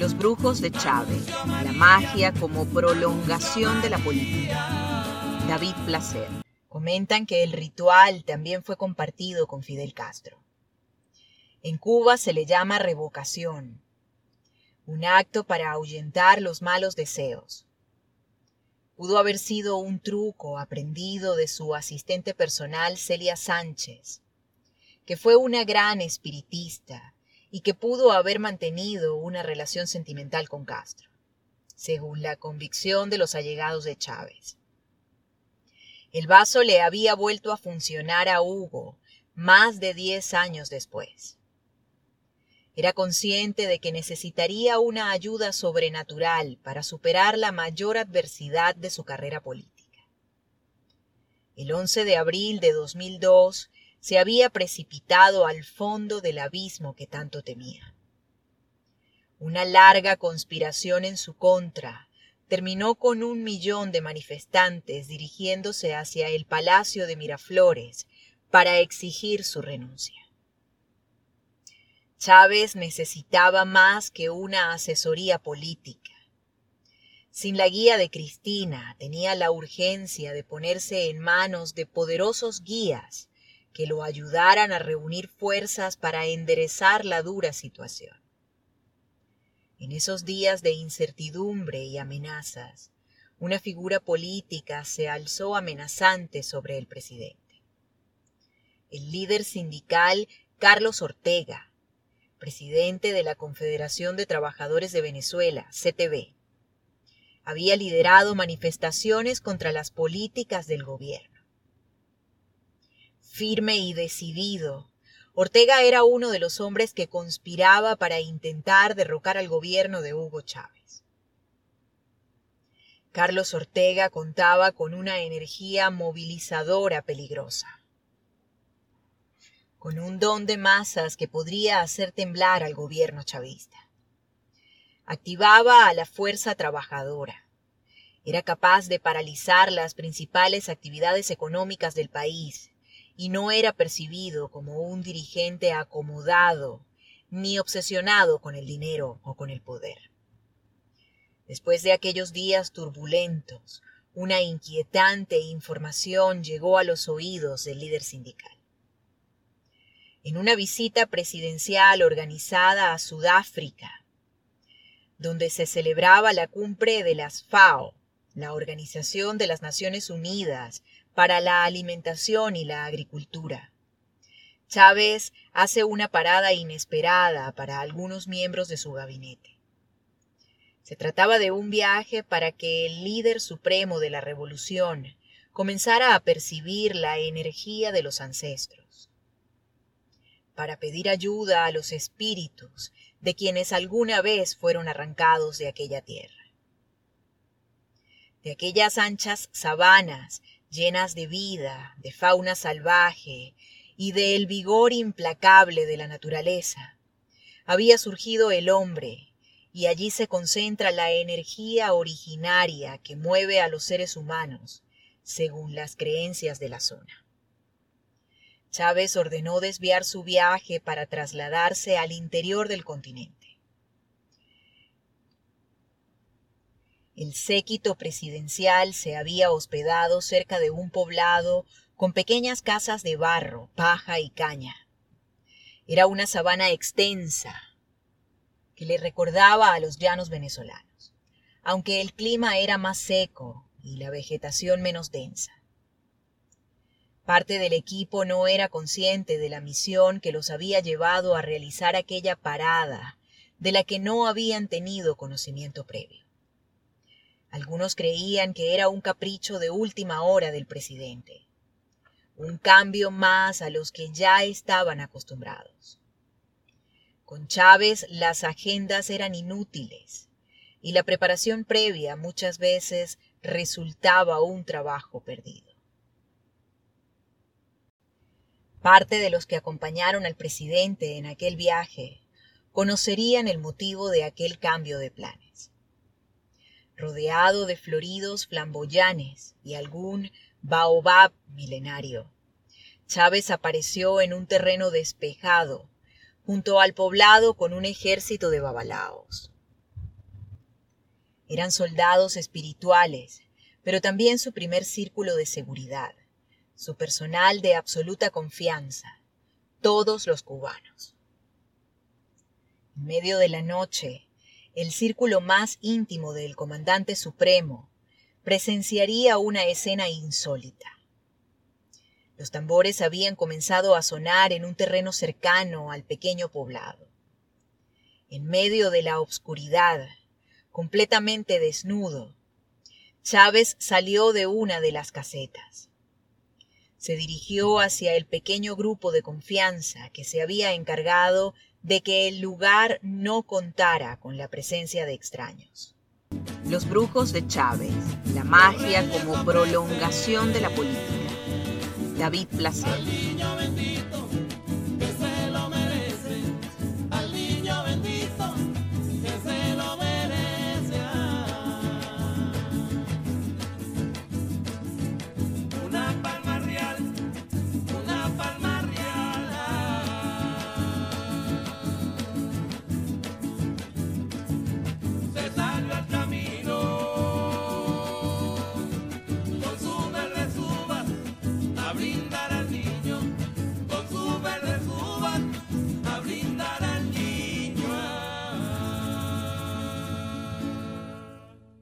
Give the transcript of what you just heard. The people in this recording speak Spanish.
Los brujos de Chávez, la magia como prolongación de la política. David Placer. Comentan que el ritual también fue compartido con Fidel Castro. En Cuba se le llama revocación, un acto para ahuyentar los malos deseos. Pudo haber sido un truco aprendido de su asistente personal Celia Sánchez, que fue una gran espiritista y que pudo haber mantenido una relación sentimental con Castro, según la convicción de los allegados de Chávez. El vaso le había vuelto a funcionar a Hugo más de diez años después. Era consciente de que necesitaría una ayuda sobrenatural para superar la mayor adversidad de su carrera política. El 11 de abril de 2002 se había precipitado al fondo del abismo que tanto temía. Una larga conspiración en su contra terminó con un millón de manifestantes dirigiéndose hacia el Palacio de Miraflores para exigir su renuncia. Chávez necesitaba más que una asesoría política. Sin la guía de Cristina, tenía la urgencia de ponerse en manos de poderosos guías que lo ayudaran a reunir fuerzas para enderezar la dura situación. En esos días de incertidumbre y amenazas, una figura política se alzó amenazante sobre el presidente. El líder sindical Carlos Ortega, presidente de la Confederación de Trabajadores de Venezuela, CTV, había liderado manifestaciones contra las políticas del gobierno firme y decidido. Ortega era uno de los hombres que conspiraba para intentar derrocar al gobierno de Hugo Chávez. Carlos Ortega contaba con una energía movilizadora peligrosa, con un don de masas que podría hacer temblar al gobierno chavista. Activaba a la fuerza trabajadora. Era capaz de paralizar las principales actividades económicas del país y no era percibido como un dirigente acomodado ni obsesionado con el dinero o con el poder. Después de aquellos días turbulentos, una inquietante información llegó a los oídos del líder sindical. En una visita presidencial organizada a Sudáfrica, donde se celebraba la cumbre de las FAO, la Organización de las Naciones Unidas para la alimentación y la agricultura. Chávez hace una parada inesperada para algunos miembros de su gabinete. Se trataba de un viaje para que el líder supremo de la revolución comenzara a percibir la energía de los ancestros, para pedir ayuda a los espíritus de quienes alguna vez fueron arrancados de aquella tierra de aquellas anchas sabanas llenas de vida, de fauna salvaje y del vigor implacable de la naturaleza, había surgido el hombre, y allí se concentra la energía originaria que mueve a los seres humanos, según las creencias de la zona. Chávez ordenó desviar su viaje para trasladarse al interior del continente. El séquito presidencial se había hospedado cerca de un poblado con pequeñas casas de barro, paja y caña. Era una sabana extensa que le recordaba a los llanos venezolanos, aunque el clima era más seco y la vegetación menos densa. Parte del equipo no era consciente de la misión que los había llevado a realizar aquella parada de la que no habían tenido conocimiento previo. Algunos creían que era un capricho de última hora del presidente, un cambio más a los que ya estaban acostumbrados. Con Chávez las agendas eran inútiles y la preparación previa muchas veces resultaba un trabajo perdido. Parte de los que acompañaron al presidente en aquel viaje conocerían el motivo de aquel cambio de planes rodeado de floridos flamboyanes y algún baobab milenario. Chávez apareció en un terreno despejado, junto al poblado con un ejército de babalaos. Eran soldados espirituales, pero también su primer círculo de seguridad, su personal de absoluta confianza, todos los cubanos. En medio de la noche, el círculo más íntimo del comandante supremo presenciaría una escena insólita. Los tambores habían comenzado a sonar en un terreno cercano al pequeño poblado. En medio de la obscuridad, completamente desnudo, Chávez salió de una de las casetas. Se dirigió hacia el pequeño grupo de confianza que se había encargado de que el lugar no contara con la presencia de extraños. Los brujos de Chávez, la magia como prolongación de la política. David Placer.